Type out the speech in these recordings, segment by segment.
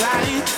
light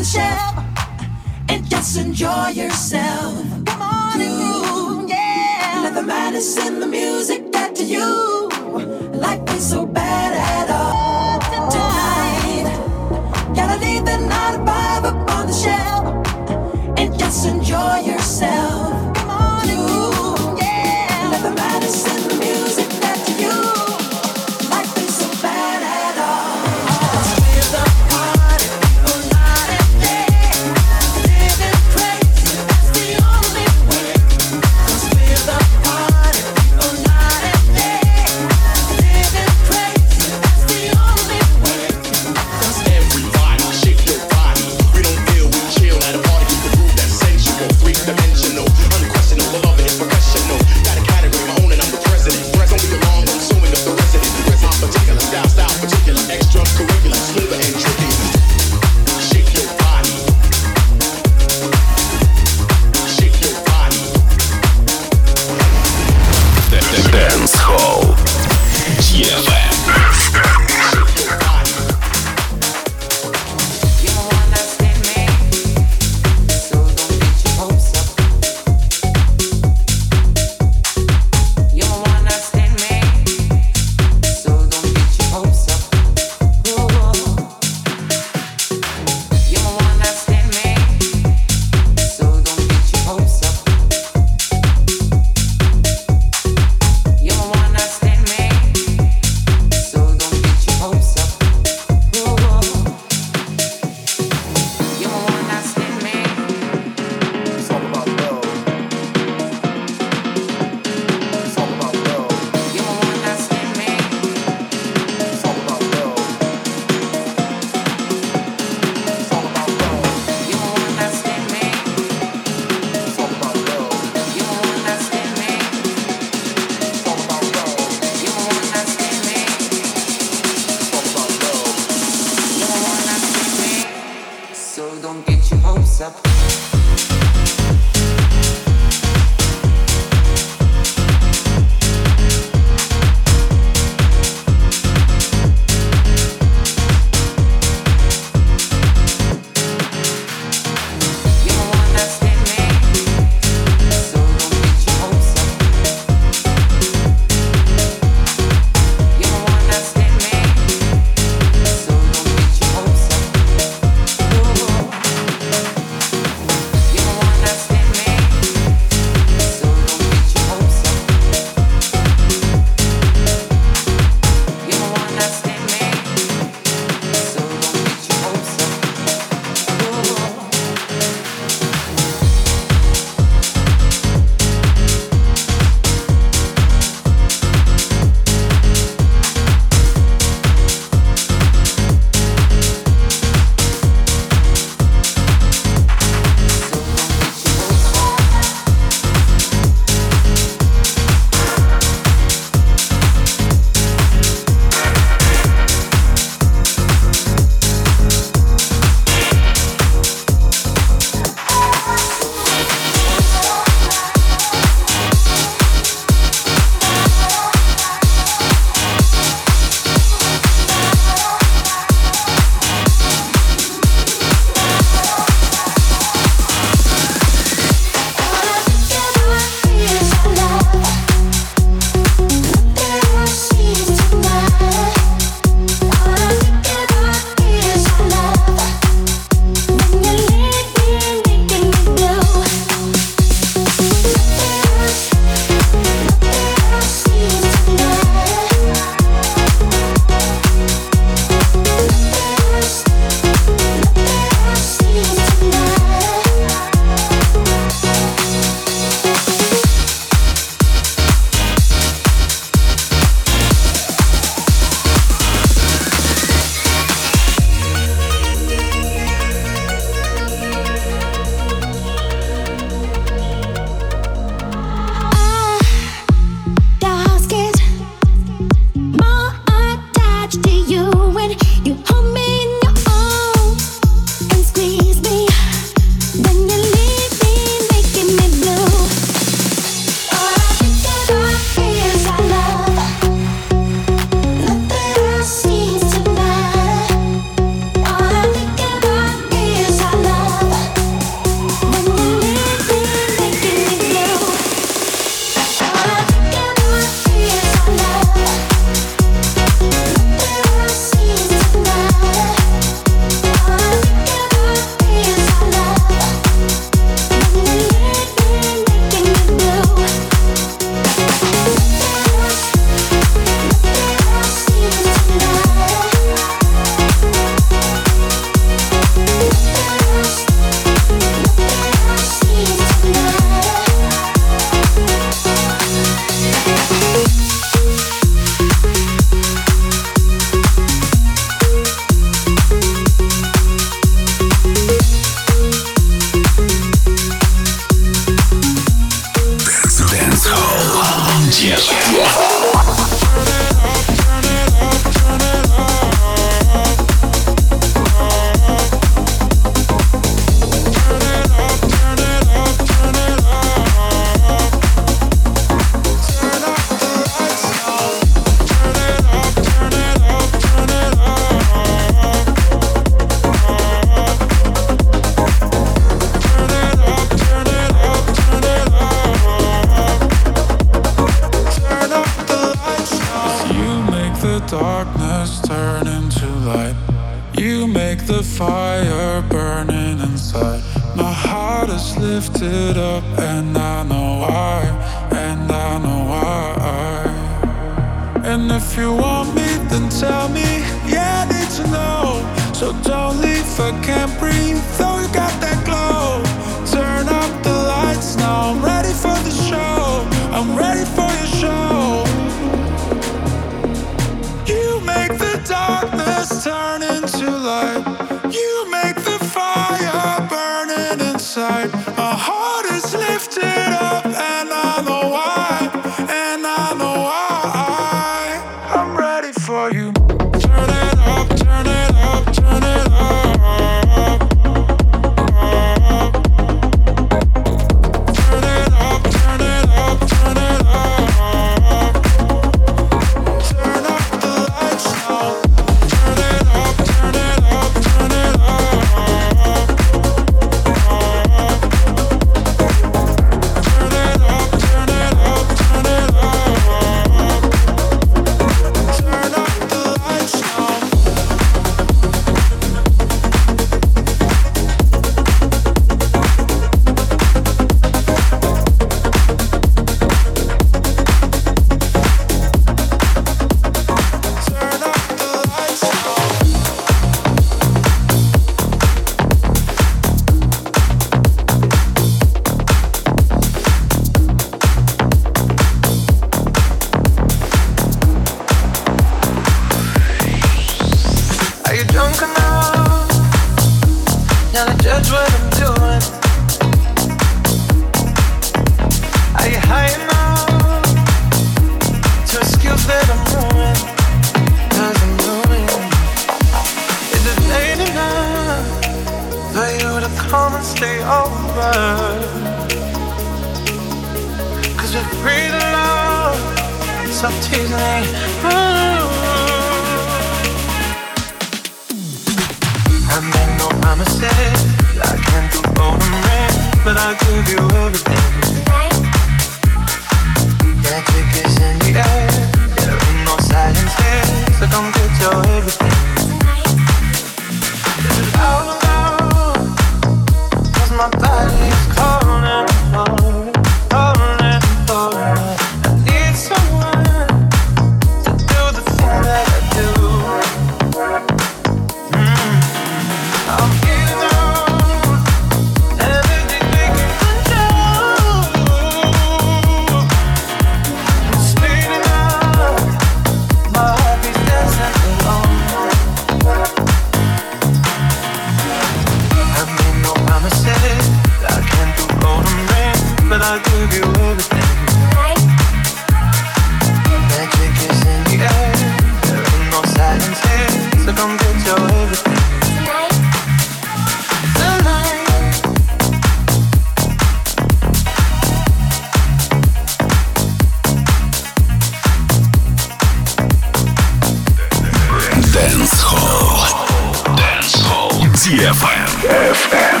Hall.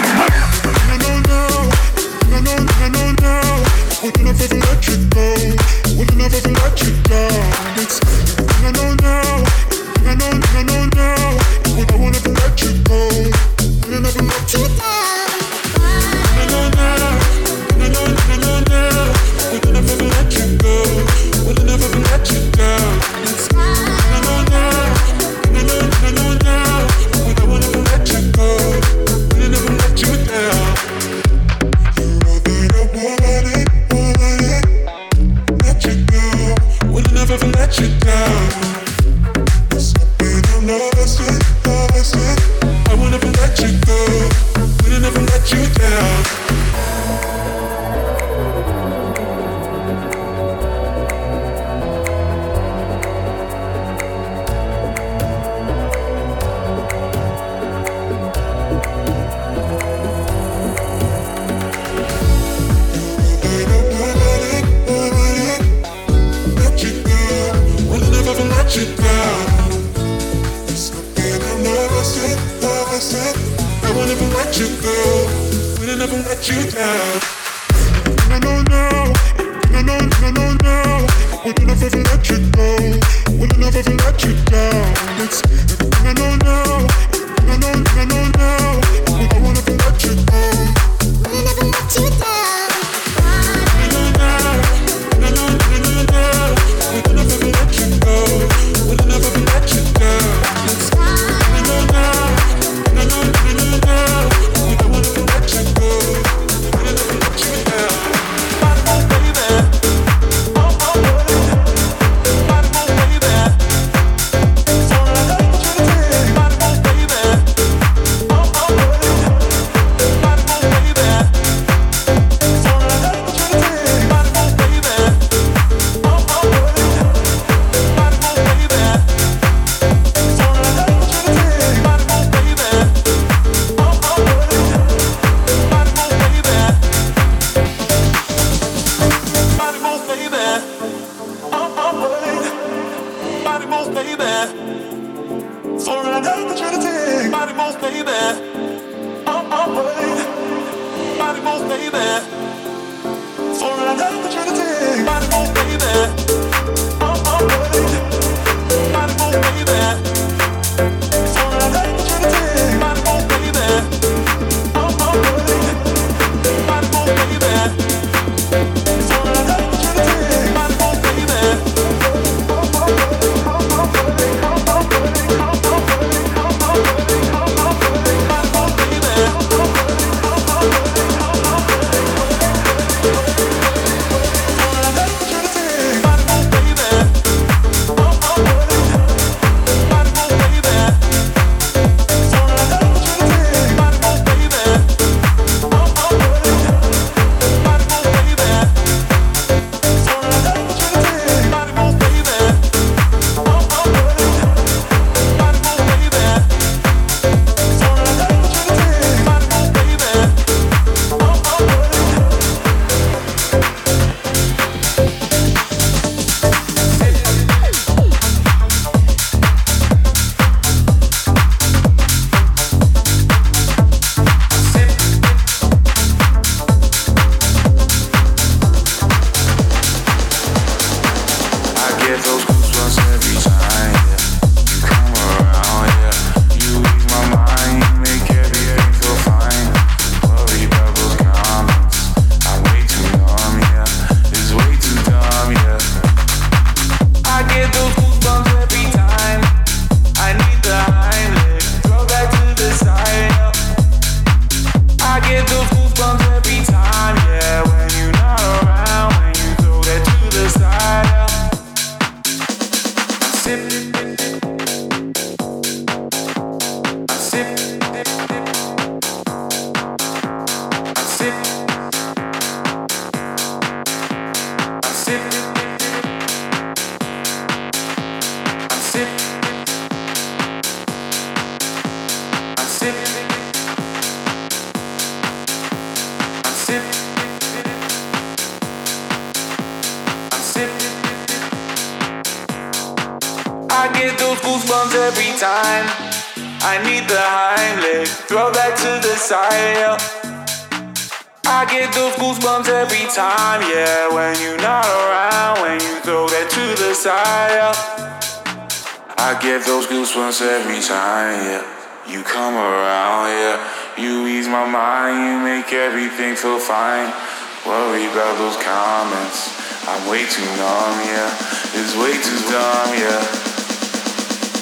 way too numb, yeah. It's way too dumb, yeah.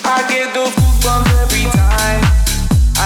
I get the goosebumps every time.